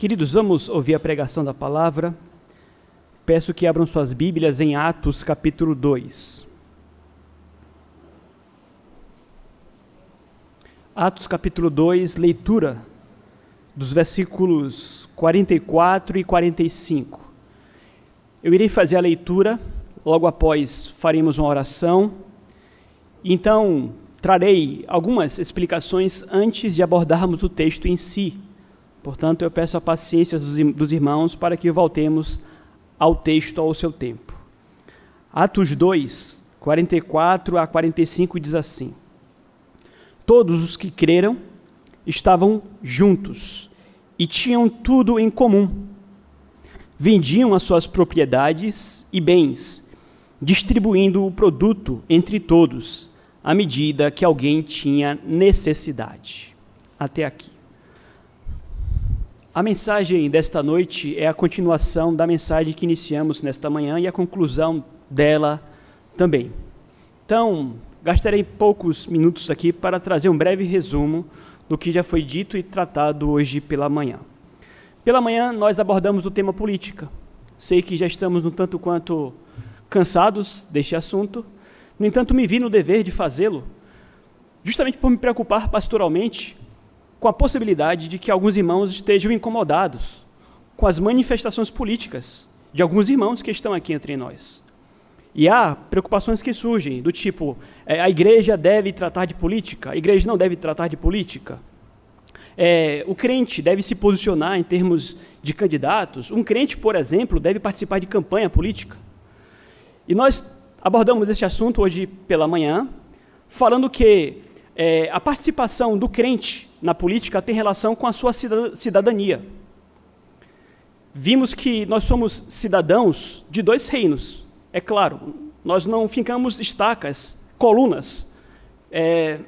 Queridos, vamos ouvir a pregação da palavra. Peço que abram suas Bíblias em Atos capítulo 2. Atos capítulo 2, leitura dos versículos 44 e 45. Eu irei fazer a leitura, logo após faremos uma oração. Então, trarei algumas explicações antes de abordarmos o texto em si. Portanto, eu peço a paciência dos irmãos para que voltemos ao texto ao seu tempo. Atos 2, 44 a 45 diz assim: Todos os que creram estavam juntos e tinham tudo em comum. Vendiam as suas propriedades e bens, distribuindo o produto entre todos à medida que alguém tinha necessidade. Até aqui. A mensagem desta noite é a continuação da mensagem que iniciamos nesta manhã e a conclusão dela também. Então, gastarei poucos minutos aqui para trazer um breve resumo do que já foi dito e tratado hoje pela manhã. Pela manhã, nós abordamos o tema política. Sei que já estamos um tanto quanto cansados deste assunto, no entanto, me vi no dever de fazê-lo, justamente por me preocupar pastoralmente com a possibilidade de que alguns irmãos estejam incomodados com as manifestações políticas de alguns irmãos que estão aqui entre nós. E há preocupações que surgem, do tipo: é, a igreja deve tratar de política, a igreja não deve tratar de política. É, o crente deve se posicionar em termos de candidatos. Um crente, por exemplo, deve participar de campanha política. E nós abordamos esse assunto hoje pela manhã, falando que é, a participação do crente na política tem relação com a sua cidadania. Vimos que nós somos cidadãos de dois reinos. É claro, nós não ficamos estacas, colunas, é,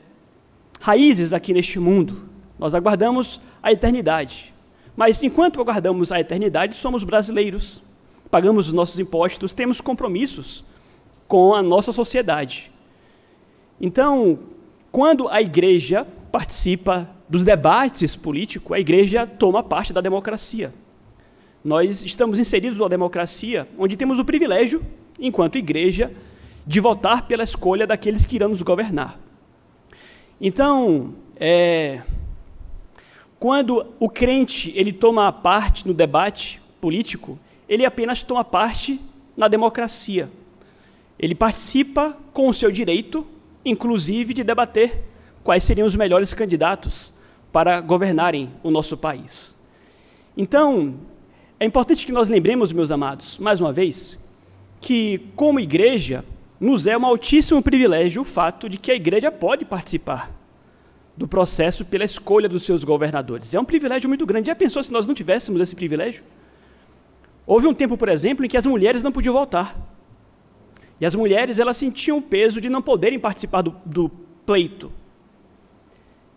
raízes aqui neste mundo. Nós aguardamos a eternidade. Mas enquanto aguardamos a eternidade, somos brasileiros, pagamos os nossos impostos, temos compromissos com a nossa sociedade. Então, quando a igreja participa dos debates políticos, a igreja toma parte da democracia. Nós estamos inseridos numa democracia onde temos o privilégio, enquanto igreja, de votar pela escolha daqueles que irão nos governar. Então, é, quando o crente ele toma parte no debate político, ele apenas toma parte na democracia. Ele participa com o seu direito, inclusive, de debater quais seriam os melhores candidatos para governarem o nosso país. Então, é importante que nós lembremos, meus amados, mais uma vez, que, como igreja, nos é um altíssimo privilégio o fato de que a igreja pode participar do processo pela escolha dos seus governadores. É um privilégio muito grande. Já pensou se nós não tivéssemos esse privilégio? Houve um tempo, por exemplo, em que as mulheres não podiam votar. E as mulheres elas sentiam o peso de não poderem participar do, do pleito.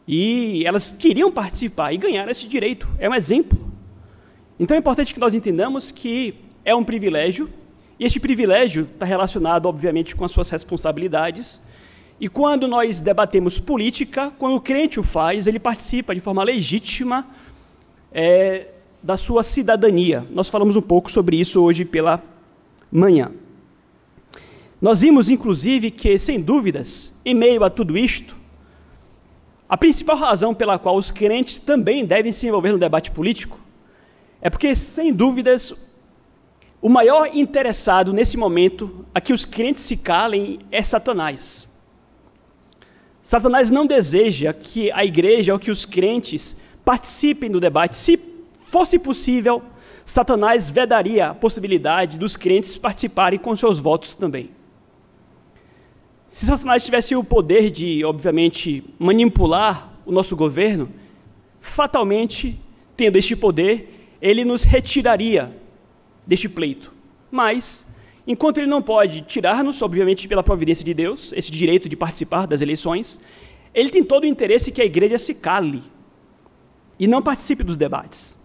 E elas queriam participar e ganhar esse direito. É um exemplo. Então é importante que nós entendamos que é um privilégio, e este privilégio está relacionado, obviamente, com as suas responsabilidades. E quando nós debatemos política, quando o crente o faz, ele participa de forma legítima é, da sua cidadania. Nós falamos um pouco sobre isso hoje pela manhã. Nós vimos, inclusive, que, sem dúvidas, em meio a tudo isto, a principal razão pela qual os crentes também devem se envolver no debate político é porque, sem dúvidas, o maior interessado nesse momento a que os crentes se calem é Satanás. Satanás não deseja que a igreja ou que os crentes participem do debate. Se fosse possível, Satanás vedaria a possibilidade dos crentes participarem com seus votos também. Se Satanás tivesse o poder de, obviamente, manipular o nosso governo, fatalmente, tendo este poder, ele nos retiraria deste pleito. Mas, enquanto ele não pode tirar-nos, obviamente, pela providência de Deus, esse direito de participar das eleições, ele tem todo o interesse que a igreja se cale e não participe dos debates.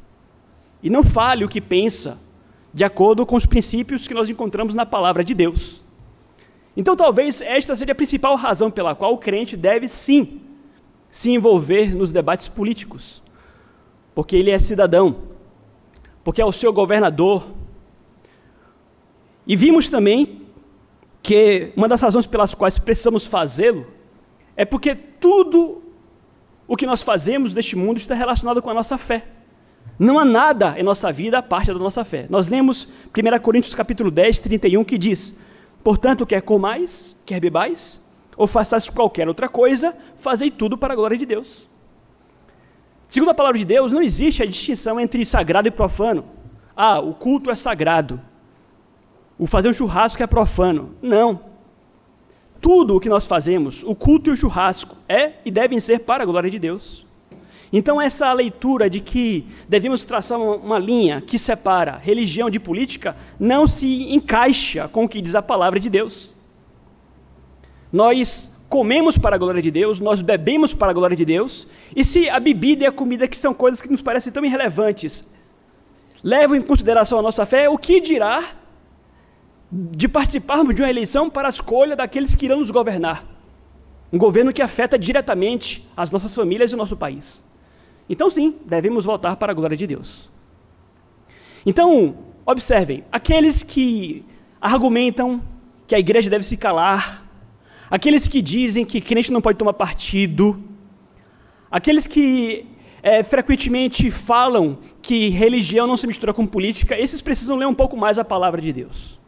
E não fale o que pensa, de acordo com os princípios que nós encontramos na palavra de Deus. Então, talvez esta seja a principal razão pela qual o crente deve sim se envolver nos debates políticos, porque ele é cidadão porque é o seu governador. E vimos também que uma das razões pelas quais precisamos fazê-lo é porque tudo o que nós fazemos neste mundo está relacionado com a nossa fé. Não há nada em nossa vida a parte da nossa fé. Nós lemos 1 Coríntios capítulo 10, 31, que diz: Portanto, quer comais, quer bebais, ou façais qualquer outra coisa, fazei tudo para a glória de Deus. Segundo a palavra de Deus, não existe a distinção entre sagrado e profano. Ah, o culto é sagrado. O fazer um churrasco é profano. Não. Tudo o que nós fazemos, o culto e o churrasco, é e devem ser para a glória de Deus. Então, essa leitura de que devemos traçar uma linha que separa religião de política não se encaixa com o que diz a palavra de Deus. Nós comemos para a glória de Deus, nós bebemos para a glória de Deus, e se a bebida e a comida, que são coisas que nos parecem tão irrelevantes, levam em consideração a nossa fé, o que dirá de participarmos de uma eleição para a escolha daqueles que irão nos governar? Um governo que afeta diretamente as nossas famílias e o nosso país. Então, sim, devemos voltar para a glória de Deus. Então, observem: aqueles que argumentam que a igreja deve se calar, aqueles que dizem que crente não pode tomar partido, aqueles que é, frequentemente falam que religião não se mistura com política, esses precisam ler um pouco mais a palavra de Deus.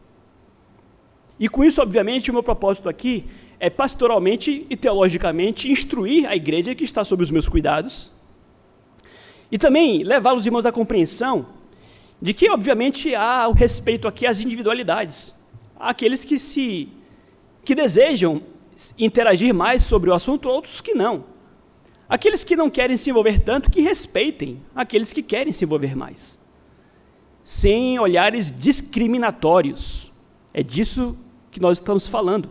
E com isso, obviamente, o meu propósito aqui é pastoralmente e teologicamente instruir a igreja que está sob os meus cuidados e também levar os irmãos à compreensão de que, obviamente, há o respeito aqui às individualidades. Há aqueles que se que desejam interagir mais sobre o assunto, outros que não. Aqueles que não querem se envolver tanto, que respeitem aqueles que querem se envolver mais. Sem olhares discriminatórios. É disso que nós estamos falando.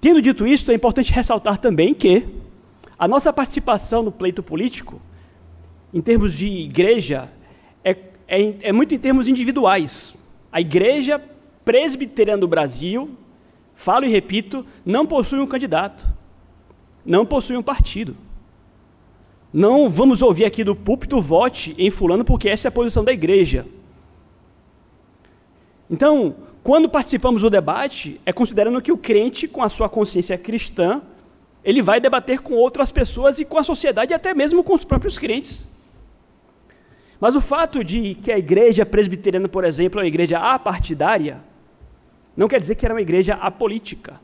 Tendo dito isto, é importante ressaltar também que a nossa participação no pleito político, em termos de igreja, é, é, é muito em termos individuais. A igreja presbiteriana do Brasil falo e repito, não possui um candidato, não possui um partido. Não vamos ouvir aqui do púlpito vote em fulano porque essa é a posição da igreja. Então, quando participamos do debate, é considerando que o crente, com a sua consciência cristã, ele vai debater com outras pessoas e com a sociedade, até mesmo com os próprios crentes. Mas o fato de que a igreja presbiteriana, por exemplo, é uma igreja apartidária, não quer dizer que era uma igreja apolítica.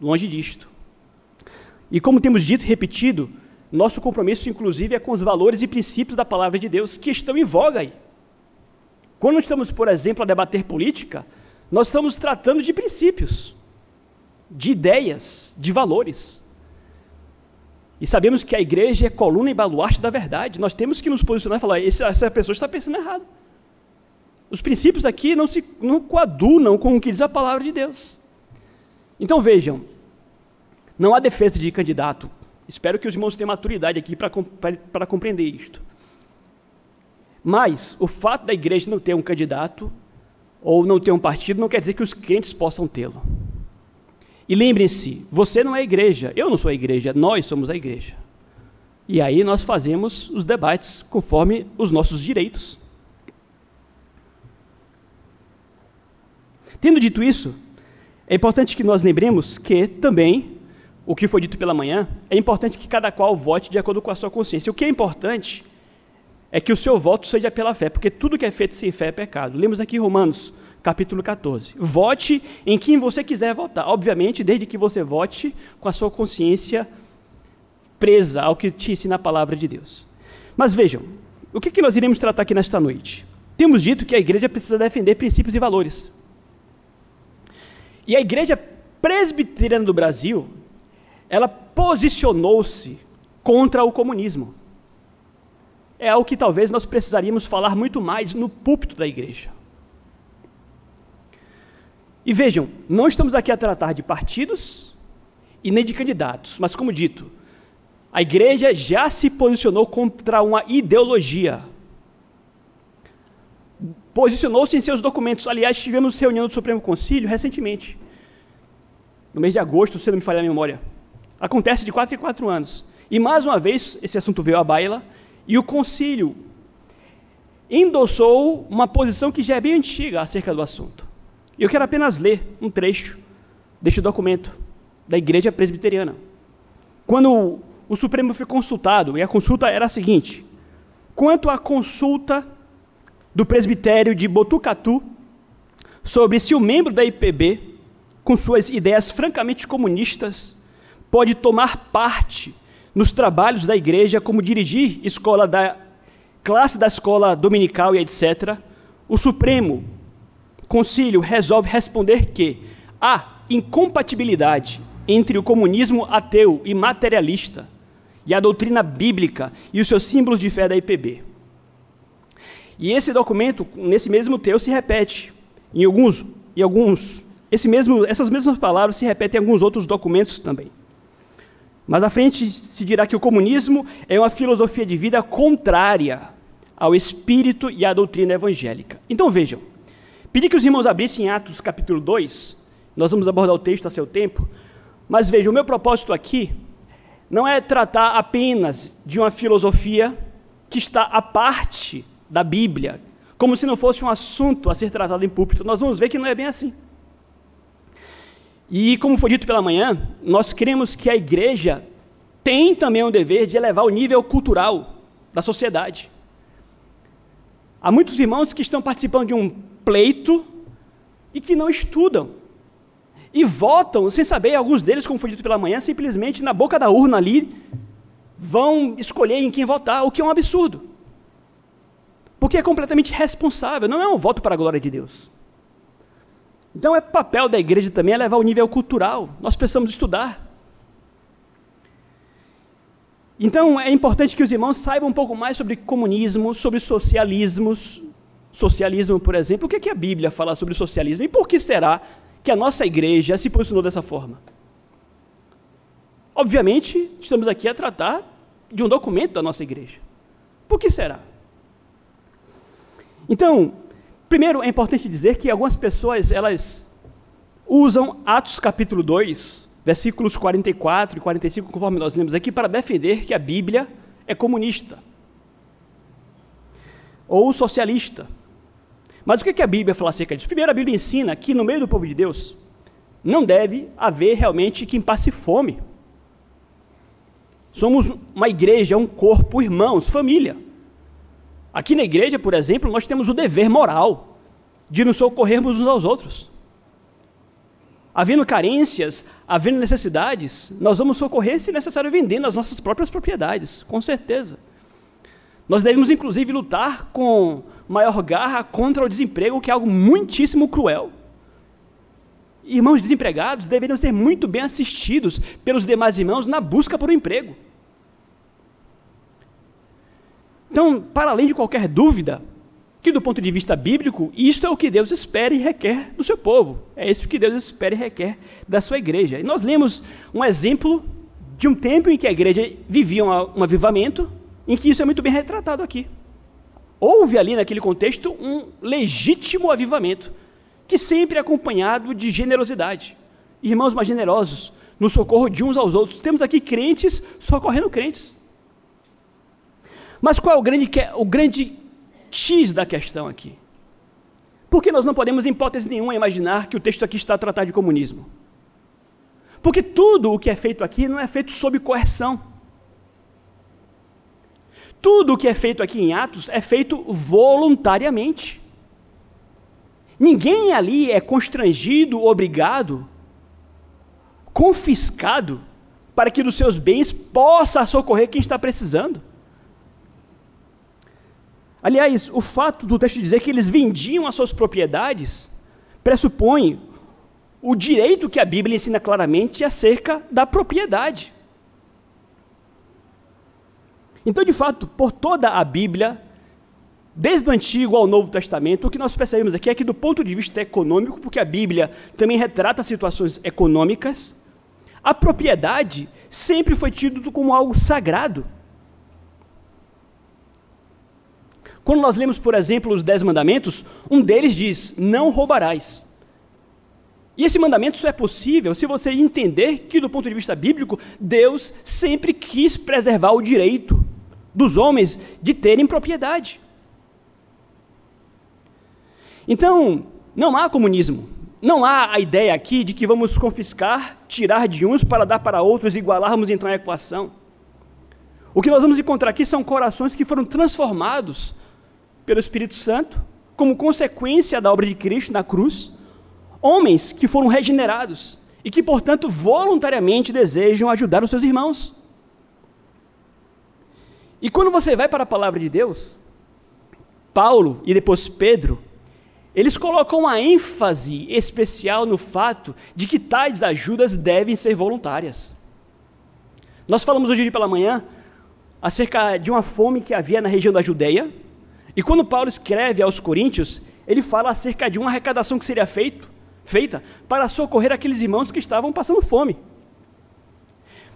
Longe disto. E como temos dito e repetido, nosso compromisso, inclusive, é com os valores e princípios da palavra de Deus que estão em voga aí. Quando estamos, por exemplo, a debater política, nós estamos tratando de princípios, de ideias, de valores. E sabemos que a igreja é coluna e baluarte da verdade. Nós temos que nos posicionar e falar: essa pessoa está pensando errado. Os princípios aqui não se não coadunam com o que diz a palavra de Deus. Então vejam, não há defesa de candidato. Espero que os irmãos tenham maturidade aqui para compreender isto. Mas o fato da igreja não ter um candidato ou não ter um partido não quer dizer que os crentes possam tê-lo. E lembrem-se, você não é a igreja, eu não sou a igreja, nós somos a igreja. E aí nós fazemos os debates conforme os nossos direitos. Tendo dito isso, é importante que nós lembremos que também, o que foi dito pela manhã, é importante que cada qual vote de acordo com a sua consciência. O que é importante é que o seu voto seja pela fé, porque tudo que é feito sem fé é pecado. Lemos aqui Romanos, capítulo 14. Vote em quem você quiser votar, obviamente, desde que você vote com a sua consciência presa ao que te ensina a palavra de Deus. Mas vejam, o que, que nós iremos tratar aqui nesta noite? Temos dito que a igreja precisa defender princípios e valores. E a igreja presbiteriana do Brasil, ela posicionou-se contra o comunismo. É algo que talvez nós precisaríamos falar muito mais no púlpito da igreja. E vejam, não estamos aqui a tratar de partidos e nem de candidatos, mas como dito, a igreja já se posicionou contra uma ideologia. Posicionou-se em seus documentos. Aliás, tivemos reunião do Supremo Conselho recentemente, no mês de agosto, se não me falha a memória. Acontece de quatro em quatro anos. E mais uma vez, esse assunto veio à baila, e o concílio endossou uma posição que já é bem antiga acerca do assunto. E eu quero apenas ler um trecho deste documento da Igreja Presbiteriana. Quando o Supremo foi consultado, e a consulta era a seguinte: quanto à consulta do presbitério de Botucatu sobre se o membro da IPB, com suas ideias francamente comunistas, pode tomar parte nos trabalhos da igreja, como dirigir escola da classe da escola dominical e etc., o Supremo Concílio resolve responder que há incompatibilidade entre o comunismo ateu e materialista e a doutrina bíblica e os seus símbolos de fé da IPB. E esse documento, nesse mesmo texto, se repete em alguns, em alguns esse mesmo, essas mesmas palavras se repetem em alguns outros documentos também. Mas à frente se dirá que o comunismo é uma filosofia de vida contrária ao espírito e à doutrina evangélica. Então vejam, pedi que os irmãos abrissem Atos capítulo 2, nós vamos abordar o texto a seu tempo, mas vejam, o meu propósito aqui não é tratar apenas de uma filosofia que está à parte da Bíblia, como se não fosse um assunto a ser tratado em púlpito. Nós vamos ver que não é bem assim. E como foi dito pela manhã, nós cremos que a igreja tem também o dever de elevar o nível cultural da sociedade. Há muitos irmãos que estão participando de um pleito e que não estudam. E votam sem saber, alguns deles, como foi dito pela manhã, simplesmente na boca da urna ali, vão escolher em quem votar, o que é um absurdo. Porque é completamente responsável, não é um voto para a glória de Deus. Então é papel da igreja também elevar o nível cultural. Nós precisamos estudar. Então é importante que os irmãos saibam um pouco mais sobre comunismo, sobre socialismos, socialismo, por exemplo. O que, é que a Bíblia fala sobre socialismo e por que será que a nossa igreja se posicionou dessa forma? Obviamente, estamos aqui a tratar de um documento da nossa igreja. Por que será? Então, primeiro é importante dizer que algumas pessoas, elas usam Atos capítulo 2 versículos 44 e 45, conforme nós lemos aqui, para defender que a Bíblia é comunista ou socialista. Mas o que a Bíblia fala acerca disso? Primeiro, a Bíblia ensina que no meio do povo de Deus não deve haver realmente quem passe fome. Somos uma igreja, um corpo, irmãos, família. Aqui na igreja, por exemplo, nós temos o dever moral de nos socorrermos uns aos outros havendo carências, havendo necessidades, nós vamos socorrer, se necessário, vendendo as nossas próprias propriedades, com certeza. Nós devemos, inclusive, lutar com maior garra contra o desemprego, que é algo muitíssimo cruel. Irmãos desempregados deveriam ser muito bem assistidos pelos demais irmãos na busca por um emprego. Então, para além de qualquer dúvida, que do ponto de vista bíblico, isto é o que Deus espera e requer do seu povo. É isso que Deus espera e requer da sua igreja. E nós lemos um exemplo de um tempo em que a igreja vivia um, avivamento, em que isso é muito bem retratado aqui. Houve ali naquele contexto um legítimo avivamento, que sempre é acompanhado de generosidade. Irmãos mais generosos, no socorro de uns aos outros. Temos aqui crentes socorrendo crentes. Mas qual é o grande, o grande X da questão aqui. Porque nós não podemos, em hipótese nenhuma, imaginar que o texto aqui está a tratar de comunismo. Porque tudo o que é feito aqui não é feito sob coerção. Tudo o que é feito aqui em Atos é feito voluntariamente. Ninguém ali é constrangido, obrigado, confiscado, para que dos seus bens possa socorrer quem está precisando. Aliás, o fato do texto dizer que eles vendiam as suas propriedades pressupõe o direito que a Bíblia ensina claramente acerca da propriedade. Então, de fato, por toda a Bíblia, desde o Antigo ao Novo Testamento, o que nós percebemos aqui é que, do ponto de vista econômico, porque a Bíblia também retrata situações econômicas, a propriedade sempre foi tida como algo sagrado. Quando nós lemos, por exemplo, os Dez Mandamentos, um deles diz: Não roubarás. E esse mandamento só é possível se você entender que, do ponto de vista bíblico, Deus sempre quis preservar o direito dos homens de terem propriedade. Então, não há comunismo. Não há a ideia aqui de que vamos confiscar, tirar de uns para dar para outros igualarmos então a equação. O que nós vamos encontrar aqui são corações que foram transformados pelo Espírito Santo, como consequência da obra de Cristo na cruz, homens que foram regenerados e que, portanto, voluntariamente desejam ajudar os seus irmãos. E quando você vai para a palavra de Deus, Paulo e depois Pedro, eles colocam uma ênfase especial no fato de que tais ajudas devem ser voluntárias. Nós falamos hoje pela manhã acerca de uma fome que havia na região da Judéia, e quando Paulo escreve aos Coríntios, ele fala acerca de uma arrecadação que seria feito, feita para socorrer aqueles irmãos que estavam passando fome.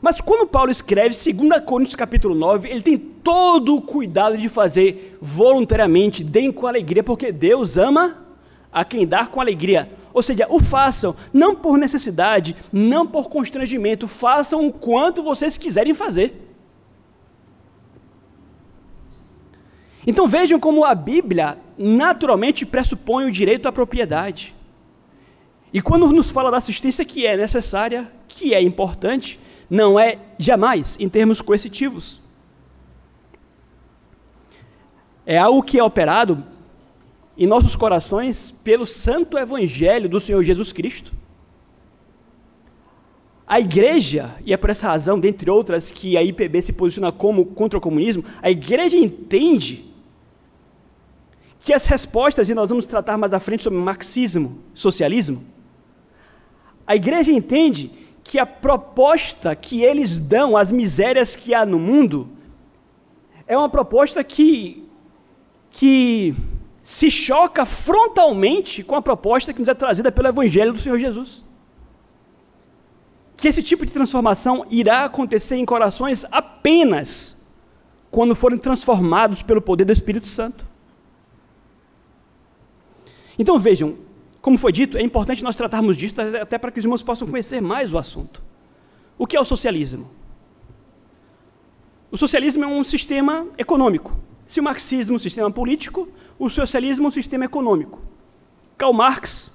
Mas quando Paulo escreve 2 Coríntios capítulo 9, ele tem todo o cuidado de fazer voluntariamente, deem com alegria, porque Deus ama a quem dá com alegria. Ou seja, o façam, não por necessidade, não por constrangimento, façam o quanto vocês quiserem fazer. Então vejam como a Bíblia naturalmente pressupõe o direito à propriedade. E quando nos fala da assistência que é necessária, que é importante, não é jamais em termos coercitivos. É algo que é operado em nossos corações pelo santo evangelho do Senhor Jesus Cristo. A igreja, e é por essa razão, dentre outras, que a IPB se posiciona como contra o comunismo, a igreja entende que as respostas, e nós vamos tratar mais à frente sobre marxismo, socialismo, a igreja entende que a proposta que eles dão às misérias que há no mundo é uma proposta que, que se choca frontalmente com a proposta que nos é trazida pelo Evangelho do Senhor Jesus. Que esse tipo de transformação irá acontecer em corações apenas quando forem transformados pelo poder do Espírito Santo. Então vejam, como foi dito, é importante nós tratarmos disso até para que os irmãos possam conhecer mais o assunto. O que é o socialismo? O socialismo é um sistema econômico. Se o marxismo é um sistema político, o socialismo é um sistema econômico. Karl Marx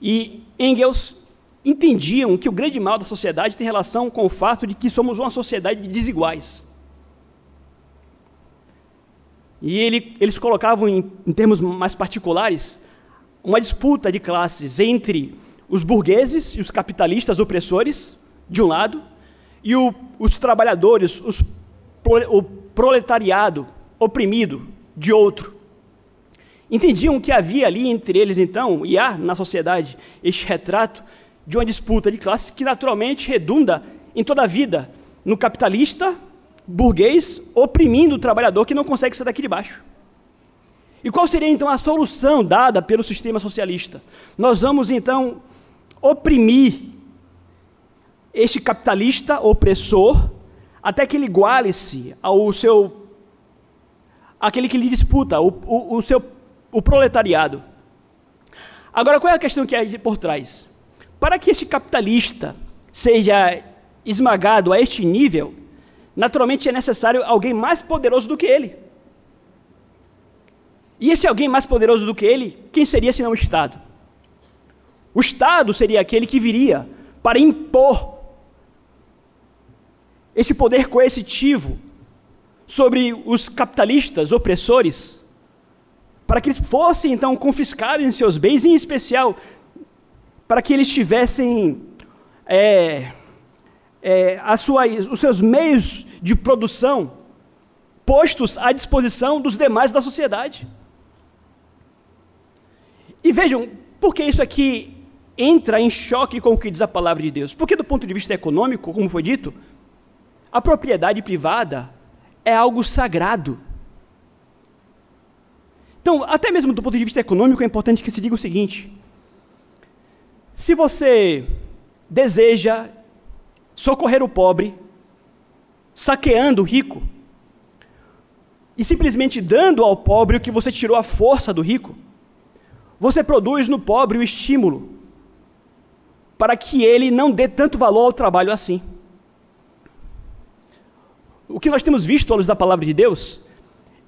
e Engels entendiam que o grande mal da sociedade tem relação com o fato de que somos uma sociedade de desiguais. E ele, eles colocavam, em, em termos mais particulares, uma disputa de classes entre os burgueses e os capitalistas opressores, de um lado, e o, os trabalhadores, os, o proletariado oprimido, de outro. Entendiam que havia ali entre eles, então, e há na sociedade, este retrato de uma disputa de classes que naturalmente redunda em toda a vida no capitalista burguês oprimindo o trabalhador que não consegue sair daqui de baixo. E qual seria então a solução dada pelo sistema socialista? Nós vamos então oprimir este capitalista opressor até que ele iguale-se ao seu aquele que lhe disputa, o, o, o, seu o proletariado. Agora qual é a questão que é por trás? Para que este capitalista seja esmagado a este nível, naturalmente é necessário alguém mais poderoso do que ele. E esse alguém mais poderoso do que ele, quem seria senão o Estado? O Estado seria aquele que viria para impor esse poder coercitivo sobre os capitalistas opressores, para que eles fossem então confiscarem seus bens, em especial para que eles tivessem é, é, sua, os seus meios de produção postos à disposição dos demais da sociedade. E vejam, por que isso aqui entra em choque com o que diz a palavra de Deus? Porque, do ponto de vista econômico, como foi dito, a propriedade privada é algo sagrado. Então, até mesmo do ponto de vista econômico, é importante que se diga o seguinte: se você deseja socorrer o pobre, saqueando o rico, e simplesmente dando ao pobre o que você tirou a força do rico, você produz no pobre o estímulo para que ele não dê tanto valor ao trabalho assim. O que nós temos visto à luz da palavra de Deus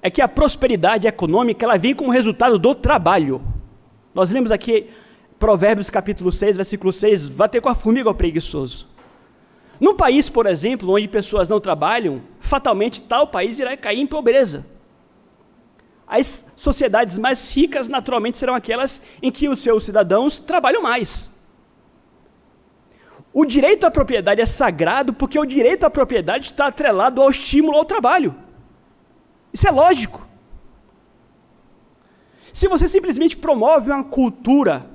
é que a prosperidade econômica ela vem como resultado do trabalho. Nós lemos aqui Provérbios capítulo 6, versículo 6, vá ter com a formiga ao preguiçoso. Num país, por exemplo, onde pessoas não trabalham, fatalmente tal país irá cair em pobreza. As sociedades mais ricas, naturalmente, serão aquelas em que os seus cidadãos trabalham mais. O direito à propriedade é sagrado porque o direito à propriedade está atrelado ao estímulo ao trabalho. Isso é lógico. Se você simplesmente promove uma cultura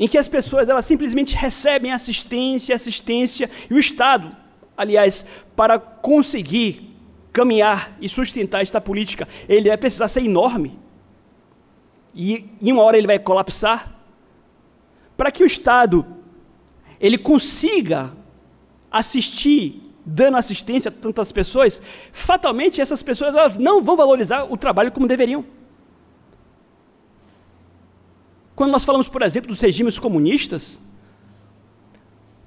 em que as pessoas elas simplesmente recebem assistência, assistência e o Estado, aliás, para conseguir caminhar e sustentar esta política, ele vai precisar ser enorme. E em uma hora ele vai colapsar. Para que o Estado ele consiga assistir dando assistência a tantas pessoas, fatalmente essas pessoas elas não vão valorizar o trabalho como deveriam. Quando nós falamos, por exemplo, dos regimes comunistas,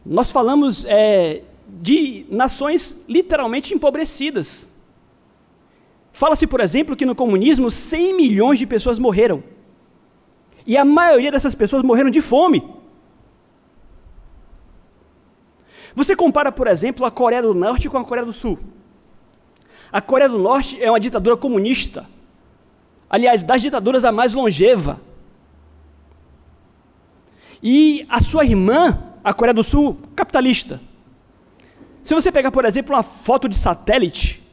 nós falamos é, de nações literalmente empobrecidas. Fala-se, por exemplo, que no comunismo 100 milhões de pessoas morreram. E a maioria dessas pessoas morreram de fome. Você compara, por exemplo, a Coreia do Norte com a Coreia do Sul. A Coreia do Norte é uma ditadura comunista. Aliás, das ditaduras a mais longeva. E a sua irmã, a Coreia do Sul, capitalista. Se você pegar, por exemplo, uma foto de satélite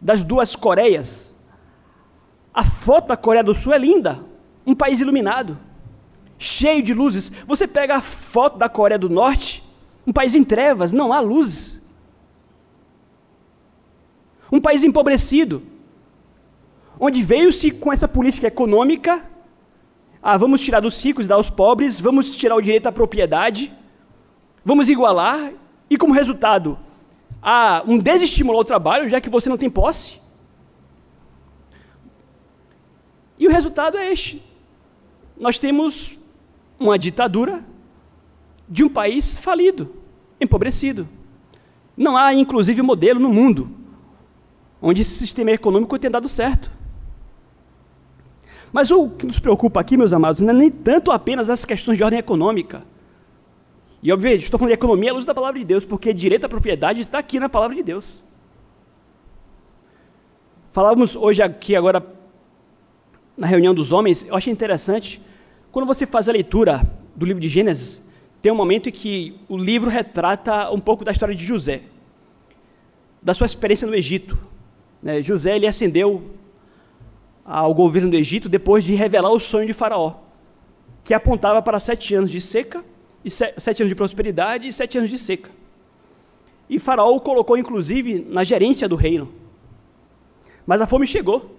das duas Coreias, a foto da Coreia do Sul é linda, um país iluminado, cheio de luzes. Você pega a foto da Coreia do Norte, um país em trevas, não há luz. Um país empobrecido, onde veio-se com essa política econômica, ah, vamos tirar dos ricos e dar aos pobres, vamos tirar o direito à propriedade, vamos igualar, e como resultado, há um desestímulo ao trabalho, já que você não tem posse. E o resultado é este. Nós temos uma ditadura de um país falido, empobrecido. Não há, inclusive, modelo no mundo onde esse sistema econômico tenha dado certo. Mas o que nos preocupa aqui, meus amados, não é nem tanto apenas as questões de ordem econômica. E, obviamente, estou falando de economia à luz da palavra de Deus, porque direito à propriedade está aqui na palavra de Deus. Falávamos hoje aqui, agora, na reunião dos homens, eu achei interessante, quando você faz a leitura do livro de Gênesis, tem um momento em que o livro retrata um pouco da história de José, da sua experiência no Egito. Né? José ele ascendeu ao governo do Egito depois de revelar o sonho de Faraó, que apontava para sete anos de seca, e sete anos de prosperidade e sete anos de seca. E Faraó o colocou, inclusive, na gerência do reino. Mas a fome chegou.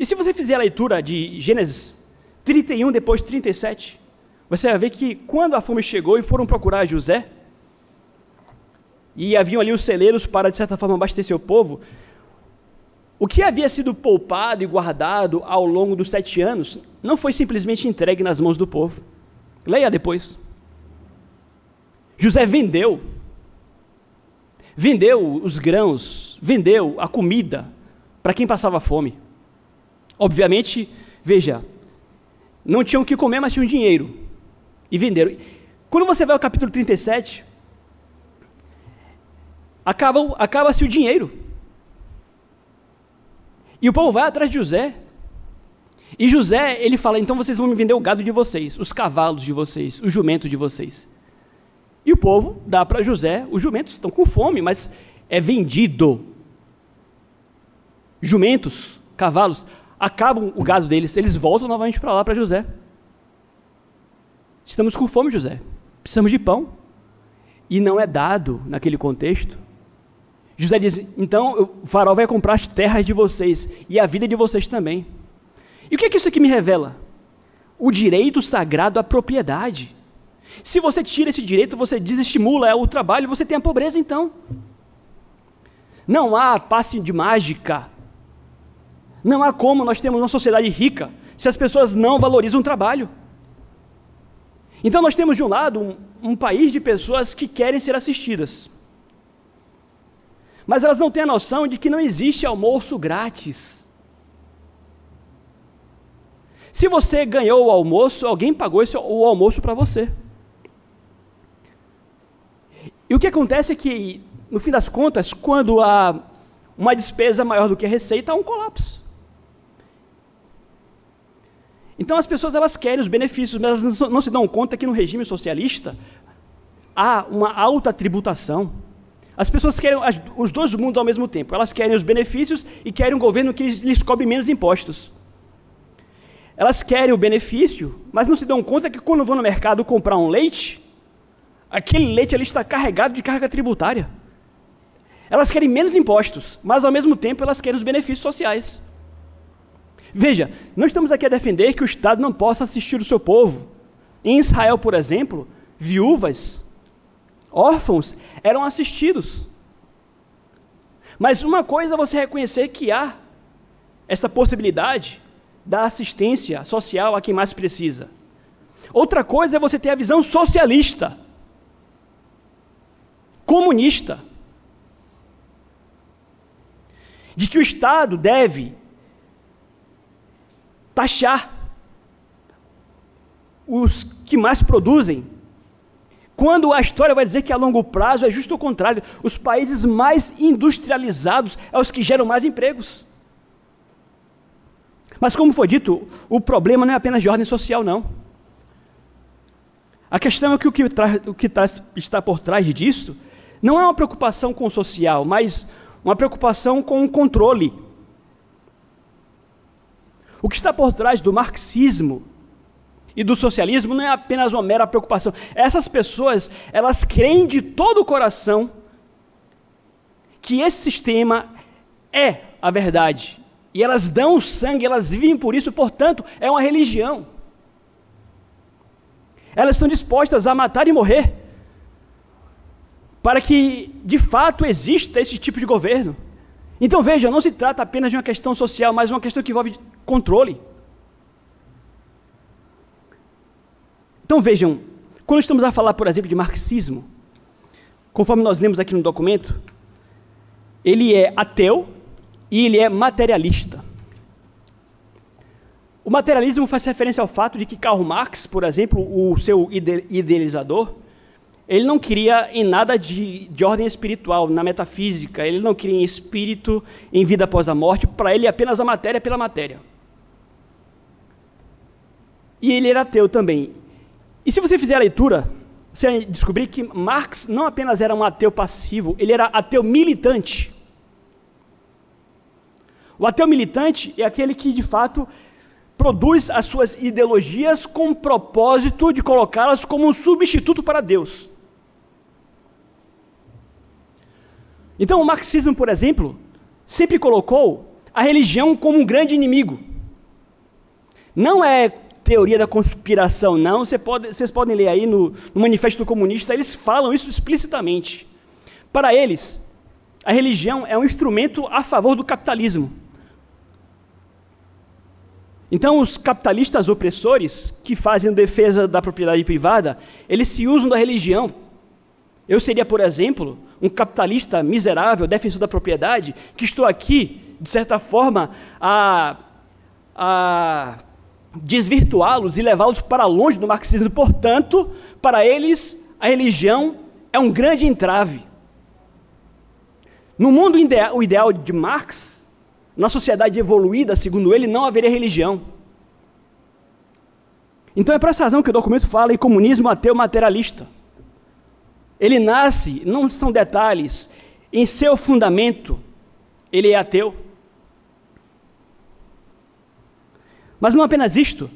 E se você fizer a leitura de Gênesis 31, depois 37, você vai ver que quando a fome chegou e foram procurar José, e haviam ali os celeiros para, de certa forma, abastecer o povo, o que havia sido poupado e guardado ao longo dos sete anos não foi simplesmente entregue nas mãos do povo. Leia depois. José vendeu. Vendeu os grãos, vendeu a comida para quem passava fome. Obviamente, veja, não tinham o que comer, mas tinham dinheiro e venderam. Quando você vai ao capítulo 37, acaba-se acaba o dinheiro. E o povo vai atrás de José. E José, ele fala: então vocês vão me vender o gado de vocês, os cavalos de vocês, os jumentos de vocês. E o povo dá para José, os jumentos estão com fome, mas é vendido. Jumentos, cavalos, acabam o gado deles, eles voltam novamente para lá para José. Estamos com fome, José. Precisamos de pão. E não é dado naquele contexto. José diz: então o farol vai comprar as terras de vocês e a vida de vocês também. E o que é que isso aqui me revela? O direito sagrado à propriedade. Se você tira esse direito, você desestimula o trabalho, você tem a pobreza então. Não há passe de mágica. Não há como nós temos uma sociedade rica se as pessoas não valorizam o trabalho. Então nós temos de um lado um, um país de pessoas que querem ser assistidas. Mas elas não têm a noção de que não existe almoço grátis. Se você ganhou o almoço, alguém pagou esse, o almoço para você. E o que acontece é que, no fim das contas, quando há uma despesa maior do que a receita, há um colapso. Então as pessoas elas querem os benefícios, mas elas não se dão conta que no regime socialista há uma alta tributação. As pessoas querem as, os dois mundos ao mesmo tempo. Elas querem os benefícios e querem um governo que lhes, lhes cobre menos impostos. Elas querem o benefício, mas não se dão conta que quando vão no mercado comprar um leite, aquele leite ali está carregado de carga tributária. Elas querem menos impostos, mas ao mesmo tempo elas querem os benefícios sociais. Veja, não estamos aqui a defender que o Estado não possa assistir o seu povo. Em Israel, por exemplo, viúvas, órfãos eram assistidos. Mas uma coisa é você reconhecer que há esta possibilidade da assistência social a quem mais precisa. Outra coisa é você ter a visão socialista, comunista, de que o Estado deve taxar os que mais produzem. Quando a história vai dizer que a longo prazo é justo o contrário, os países mais industrializados é os que geram mais empregos. Mas como foi dito, o problema não é apenas de ordem social, não. A questão é que o que, o que tá, está por trás disso não é uma preocupação com o social, mas uma preocupação com o controle o que está por trás do marxismo e do socialismo não é apenas uma mera preocupação. Essas pessoas, elas creem de todo o coração que esse sistema é a verdade. E elas dão sangue, elas vivem por isso, portanto, é uma religião. Elas estão dispostas a matar e morrer para que de fato exista esse tipo de governo. Então veja, não se trata apenas de uma questão social, mas uma questão que envolve controle. Então vejam, quando estamos a falar, por exemplo, de marxismo, conforme nós lemos aqui no documento, ele é ateu e ele é materialista. O materialismo faz referência ao fato de que Karl Marx, por exemplo, o seu idealizador, ele não queria em nada de, de ordem espiritual, na metafísica, ele não queria em espírito, em vida após a morte, para ele apenas a matéria pela matéria. E ele era ateu também. E se você fizer a leitura, você vai descobrir que Marx não apenas era um ateu passivo, ele era ateu militante. O ateu militante é aquele que, de fato, produz as suas ideologias com o propósito de colocá-las como um substituto para Deus. Então, o marxismo, por exemplo, sempre colocou a religião como um grande inimigo. Não é teoria da conspiração, não. Você pode, vocês podem ler aí no, no Manifesto Comunista, eles falam isso explicitamente. Para eles, a religião é um instrumento a favor do capitalismo. Então, os capitalistas opressores, que fazem defesa da propriedade privada, eles se usam da religião eu seria, por exemplo, um capitalista miserável, defensor da propriedade, que estou aqui, de certa forma, a, a desvirtuá-los e levá-los para longe do marxismo. Portanto, para eles, a religião é um grande entrave. No mundo ideal, o ideal de Marx, na sociedade evoluída, segundo ele, não haveria religião. Então é por essa razão que o documento fala em comunismo ateu materialista. Ele nasce, não são detalhes, em seu fundamento, ele é ateu. Mas não apenas isto,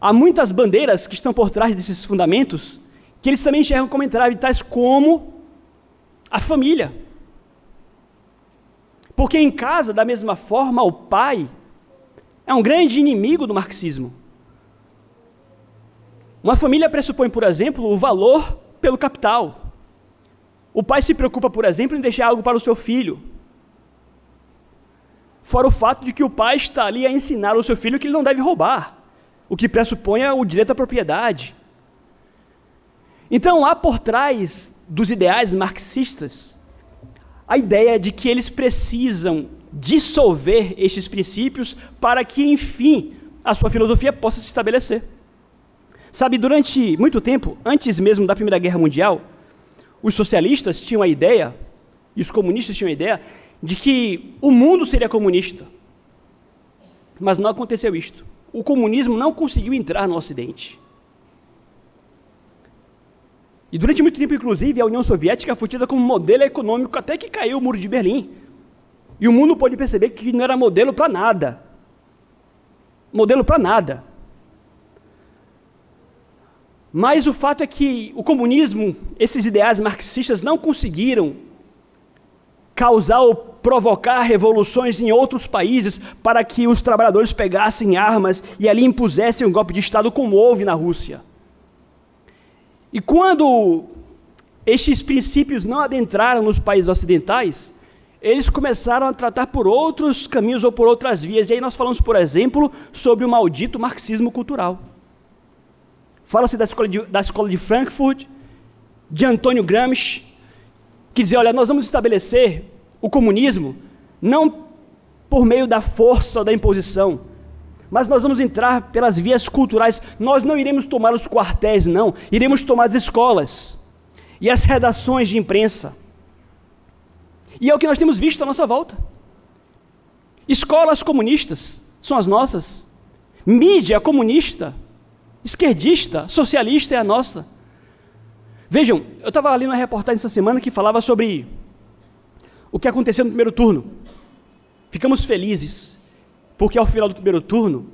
há muitas bandeiras que estão por trás desses fundamentos que eles também enxergam como entrave, tais como a família. Porque em casa, da mesma forma, o pai é um grande inimigo do marxismo. Uma família pressupõe, por exemplo, o valor pelo capital. O pai se preocupa, por exemplo, em deixar algo para o seu filho. Fora o fato de que o pai está ali a ensinar ao seu filho que ele não deve roubar, o que pressupõe o direito à propriedade. Então há por trás dos ideais marxistas a ideia de que eles precisam dissolver estes princípios para que, enfim, a sua filosofia possa se estabelecer. Sabe, durante muito tempo, antes mesmo da Primeira Guerra Mundial, os socialistas tinham a ideia, e os comunistas tinham a ideia, de que o mundo seria comunista. Mas não aconteceu isto. O comunismo não conseguiu entrar no Ocidente. E durante muito tempo, inclusive, a União Soviética foi tida como modelo econômico até que caiu o muro de Berlim. E o mundo pôde perceber que não era modelo para nada. Modelo para nada. Mas o fato é que o comunismo, esses ideais marxistas não conseguiram causar ou provocar revoluções em outros países para que os trabalhadores pegassem armas e ali impusessem um golpe de Estado como houve na Rússia. E quando estes princípios não adentraram nos países ocidentais, eles começaram a tratar por outros caminhos ou por outras vias. E aí nós falamos, por exemplo, sobre o maldito marxismo cultural. Fala-se da, escola de, da escola de Frankfurt, de Antônio Gramsci, que dizia: olha, nós vamos estabelecer o comunismo não por meio da força ou da imposição, mas nós vamos entrar pelas vias culturais. Nós não iremos tomar os quartéis, não. Iremos tomar as escolas e as redações de imprensa. E é o que nós temos visto à nossa volta. Escolas comunistas são as nossas. Mídia comunista, esquerdista, socialista é a nossa. Vejam, eu estava ali numa reportagem essa semana que falava sobre o que aconteceu no primeiro turno. Ficamos felizes porque ao final do primeiro turno,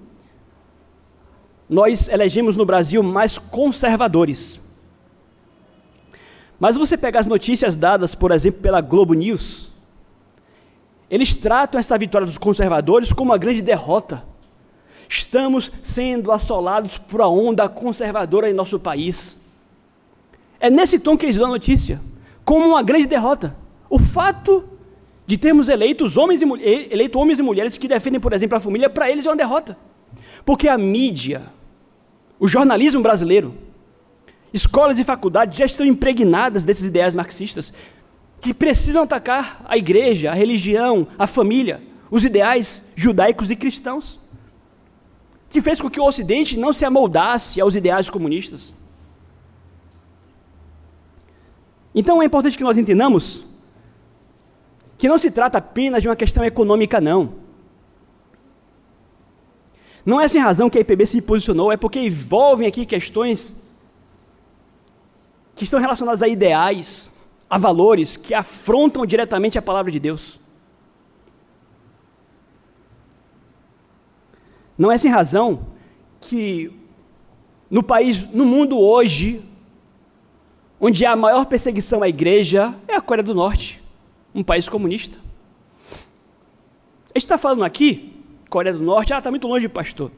nós elegemos no Brasil mais conservadores. Mas você pegar as notícias dadas, por exemplo, pela Globo News, eles tratam esta vitória dos conservadores como uma grande derrota. Estamos sendo assolados por uma onda conservadora em nosso país. É nesse tom que eles dão a notícia, como uma grande derrota. O fato de termos eleitos homens e, eleito homens e mulheres que defendem, por exemplo, a família, para eles é uma derrota. Porque a mídia, o jornalismo brasileiro, escolas e faculdades já estão impregnadas desses ideais marxistas que precisam atacar a igreja, a religião, a família, os ideais judaicos e cristãos. Que fez com que o Ocidente não se amoldasse aos ideais comunistas. Então é importante que nós entendamos que não se trata apenas de uma questão econômica, não. Não é sem razão que a IPB se posicionou, é porque envolvem aqui questões que estão relacionadas a ideais, a valores que afrontam diretamente a palavra de Deus. Não é sem razão que no país, no mundo hoje, onde há a maior perseguição à igreja, é a Coreia do Norte um país comunista. A gente está falando aqui, Coreia do Norte, ah, está muito longe, pastor.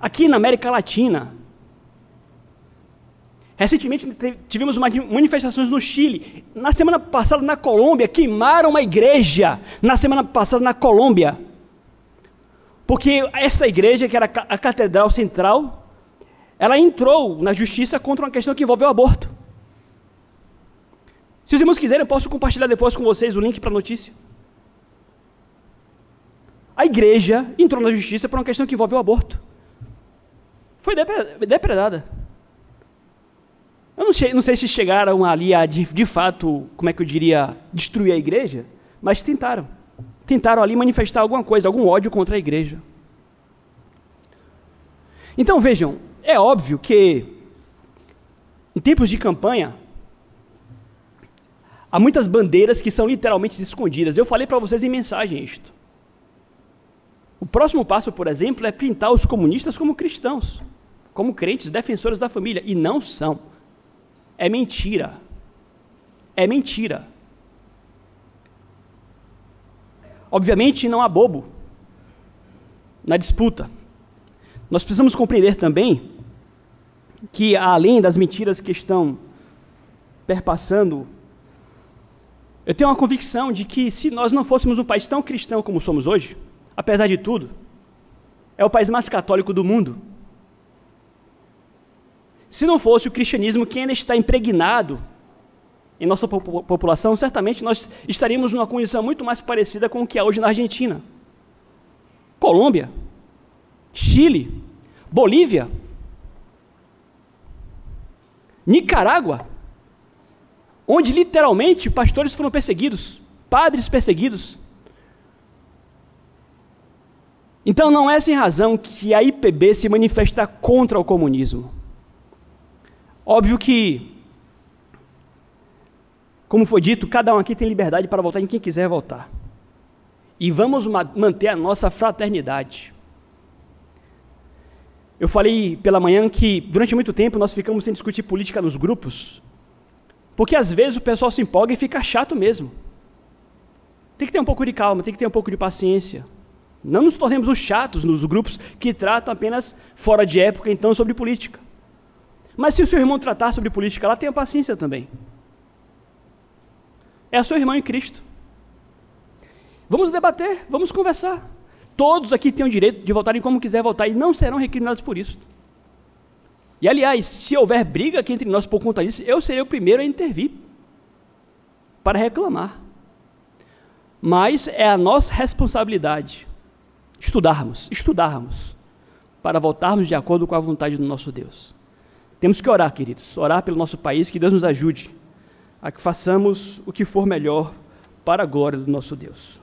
Aqui na América Latina, recentemente tivemos manifestações no Chile. Na semana passada, na Colômbia, queimaram uma igreja. Na semana passada, na Colômbia. Porque essa igreja, que era a Catedral Central, ela entrou na justiça contra uma questão que envolve o aborto. Se os irmãos quiserem, eu posso compartilhar depois com vocês o link para a notícia. A igreja entrou na justiça por uma questão que envolve o aborto. Foi depredada. Eu não sei, não sei se chegaram ali a, de, de fato, como é que eu diria, destruir a igreja, mas tentaram. Tentaram ali manifestar alguma coisa, algum ódio contra a igreja. Então vejam, é óbvio que em tempos de campanha, Há muitas bandeiras que são literalmente escondidas. Eu falei para vocês em mensagem isto. O próximo passo, por exemplo, é pintar os comunistas como cristãos, como crentes, defensores da família. E não são. É mentira. É mentira. Obviamente não há bobo na disputa. Nós precisamos compreender também que, além das mentiras que estão perpassando eu tenho uma convicção de que se nós não fôssemos um país tão cristão como somos hoje, apesar de tudo, é o país mais católico do mundo. Se não fosse o cristianismo que ainda está impregnado em nossa população, certamente nós estaríamos numa condição muito mais parecida com o que é hoje na Argentina, Colômbia, Chile, Bolívia, Nicarágua, onde literalmente pastores foram perseguidos, padres perseguidos. Então não é sem razão que a IPB se manifesta contra o comunismo. Óbvio que, como foi dito, cada um aqui tem liberdade para votar em quem quiser votar. E vamos manter a nossa fraternidade. Eu falei pela manhã que durante muito tempo nós ficamos sem discutir política nos grupos, porque às vezes o pessoal se empolga e fica chato mesmo. Tem que ter um pouco de calma, tem que ter um pouco de paciência. Não nos tornemos os chatos nos grupos que tratam apenas fora de época, então, sobre política. Mas se o seu irmão tratar sobre política lá, tenha paciência também. É a sua irmã em Cristo. Vamos debater, vamos conversar. Todos aqui têm o direito de votarem como quiser votar e não serão recriminados por isso. E aliás, se houver briga aqui entre nós por conta disso, eu serei o primeiro a intervir para reclamar. Mas é a nossa responsabilidade estudarmos, estudarmos, para voltarmos de acordo com a vontade do nosso Deus. Temos que orar, queridos, orar pelo nosso país, que Deus nos ajude a que façamos o que for melhor para a glória do nosso Deus.